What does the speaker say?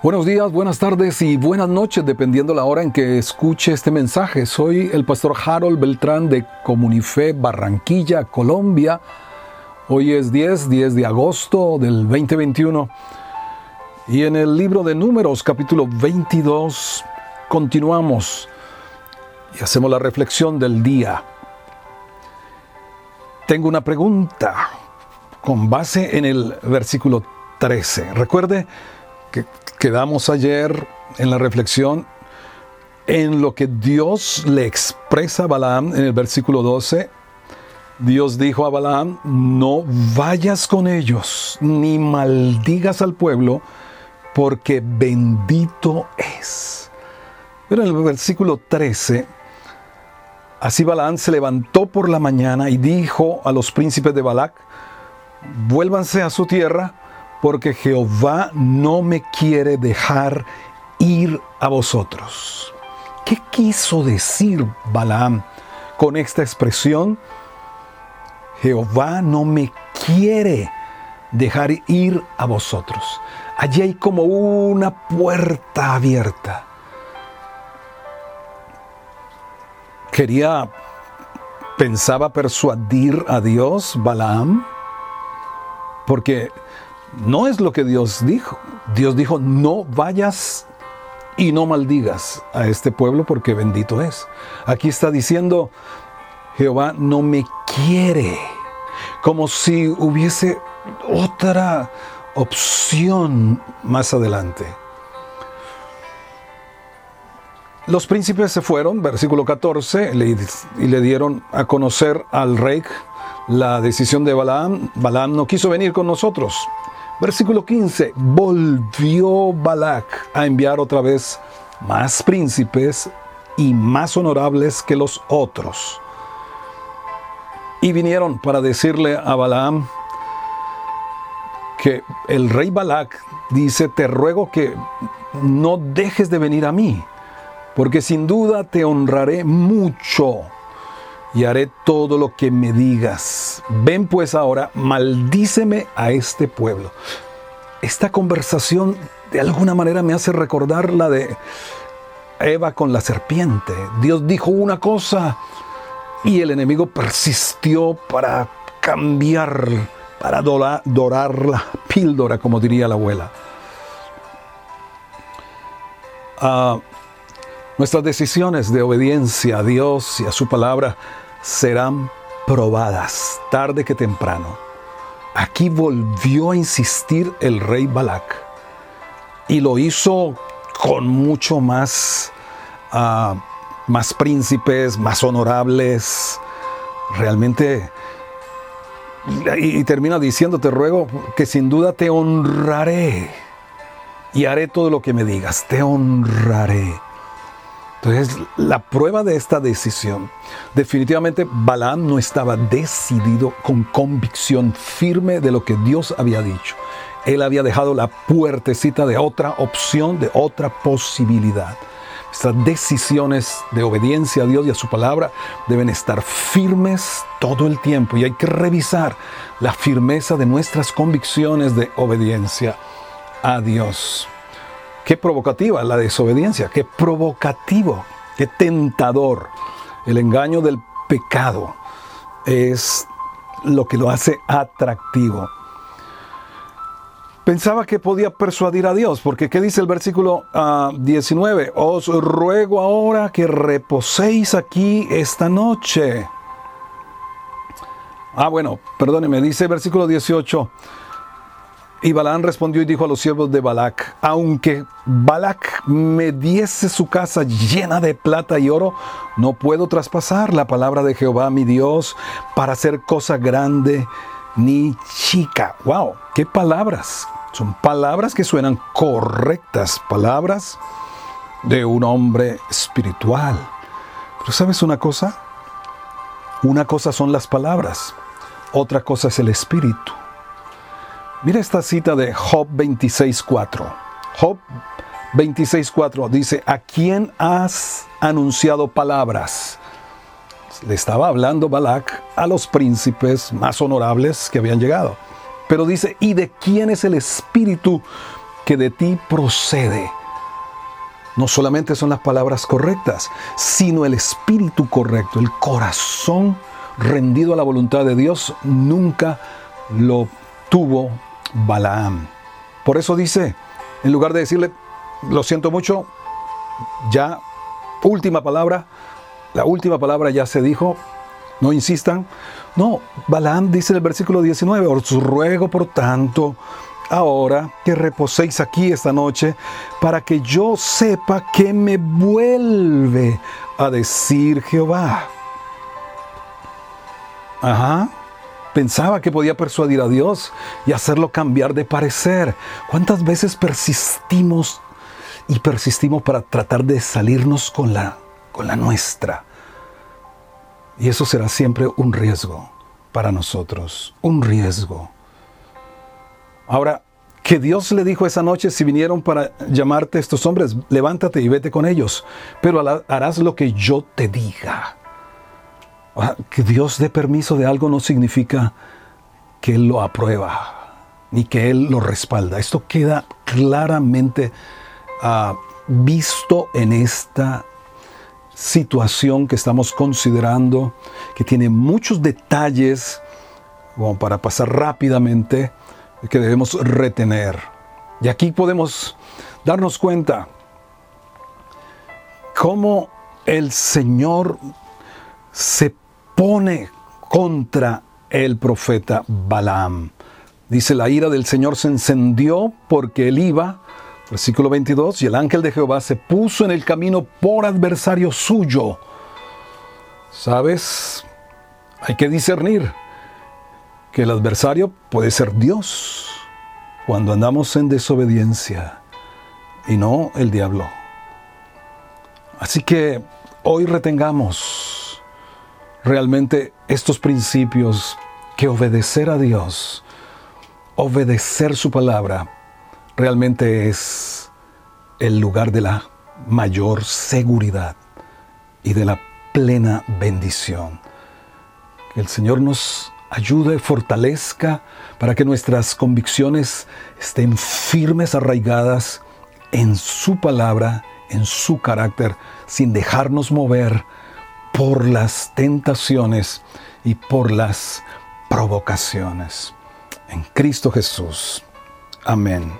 Buenos días, buenas tardes y buenas noches, dependiendo la hora en que escuche este mensaje. Soy el pastor Harold Beltrán de Comunife Barranquilla, Colombia. Hoy es 10, 10 de agosto del 2021. Y en el libro de Números, capítulo 22, continuamos y hacemos la reflexión del día. Tengo una pregunta con base en el versículo 13. Recuerde que quedamos ayer en la reflexión en lo que Dios le expresa a Balaam en el versículo 12. Dios dijo a Balaam, no vayas con ellos, ni maldigas al pueblo, porque bendito es. Pero en el versículo 13, así Balaam se levantó por la mañana y dijo a los príncipes de Balac, vuélvanse a su tierra, porque Jehová no me quiere dejar ir a vosotros. ¿Qué quiso decir Balaam con esta expresión? Jehová no me quiere dejar ir a vosotros. Allí hay como una puerta abierta. Quería, pensaba persuadir a Dios, Balaam, porque no es lo que Dios dijo. Dios dijo, no vayas y no maldigas a este pueblo porque bendito es. Aquí está diciendo, Jehová no me quiere, como si hubiese otra opción más adelante. Los príncipes se fueron, versículo 14, y le dieron a conocer al rey la decisión de Balaam. Balaam no quiso venir con nosotros. Versículo 15. Volvió Balac a enviar otra vez más príncipes y más honorables que los otros. Y vinieron para decirle a Balaam que el rey Balac dice, te ruego que no dejes de venir a mí, porque sin duda te honraré mucho y haré todo lo que me digas. Ven pues ahora, maldíceme a este pueblo. Esta conversación de alguna manera me hace recordar la de Eva con la serpiente. Dios dijo una cosa y el enemigo persistió para cambiar, para dorar, la píldora, como diría la abuela. Ah, Nuestras decisiones de obediencia a Dios y a su palabra serán probadas tarde que temprano. Aquí volvió a insistir el rey Balak y lo hizo con mucho más, ah, más príncipes, más honorables. Realmente, y, y termina diciendo, te ruego que sin duda te honraré y haré todo lo que me digas, te honraré. Entonces, la prueba de esta decisión, definitivamente Balaam no estaba decidido con convicción firme de lo que Dios había dicho. Él había dejado la puertecita de otra opción, de otra posibilidad. Estas decisiones de obediencia a Dios y a su palabra deben estar firmes todo el tiempo y hay que revisar la firmeza de nuestras convicciones de obediencia a Dios. Qué provocativa la desobediencia, qué provocativo, qué tentador. El engaño del pecado es lo que lo hace atractivo. Pensaba que podía persuadir a Dios, porque ¿qué dice el versículo 19? Ah, Os ruego ahora que reposéis aquí esta noche. Ah, bueno, perdóneme, dice el versículo 18. Y Balaam respondió y dijo a los siervos de Balac, aunque Balac me diese su casa llena de plata y oro, no puedo traspasar la palabra de Jehová mi Dios para hacer cosa grande ni chica. ¡Wow! ¡Qué palabras! Son palabras que suenan correctas, palabras de un hombre espiritual. Pero ¿sabes una cosa? Una cosa son las palabras, otra cosa es el espíritu. Mira esta cita de Job 26.4. Job 26.4 dice, ¿a quién has anunciado palabras? Le estaba hablando Balak a los príncipes más honorables que habían llegado. Pero dice, ¿y de quién es el espíritu que de ti procede. No solamente son las palabras correctas, sino el espíritu correcto, el corazón rendido a la voluntad de Dios, nunca lo tuvo Balaam. Por eso dice, en lugar de decirle, lo siento mucho, ya, última palabra, la última palabra ya se dijo, no insistan. No, Balaam dice en el versículo 19, os ruego por tanto, ahora que reposéis aquí esta noche, para que yo sepa que me vuelve a decir Jehová. Ajá. Pensaba que podía persuadir a Dios y hacerlo cambiar de parecer. ¿Cuántas veces persistimos y persistimos para tratar de salirnos con la, con la nuestra? Y eso será siempre un riesgo para nosotros, un riesgo. Ahora, que Dios le dijo esa noche, si vinieron para llamarte estos hombres, levántate y vete con ellos, pero harás lo que yo te diga. Que Dios dé permiso de algo no significa que Él lo aprueba, ni que Él lo respalda. Esto queda claramente uh, visto en esta situación que estamos considerando, que tiene muchos detalles, como para pasar rápidamente, que debemos retener. Y aquí podemos darnos cuenta cómo el Señor se pone contra el profeta Balaam. Dice, la ira del Señor se encendió porque él iba, versículo 22, y el ángel de Jehová se puso en el camino por adversario suyo. ¿Sabes? Hay que discernir que el adversario puede ser Dios cuando andamos en desobediencia y no el diablo. Así que hoy retengamos realmente estos principios que obedecer a Dios, obedecer su palabra, realmente es el lugar de la mayor seguridad y de la plena bendición. Que el Señor nos ayude, fortalezca para que nuestras convicciones estén firmes, arraigadas en su palabra, en su carácter, sin dejarnos mover por las tentaciones y por las provocaciones. En Cristo Jesús. Amén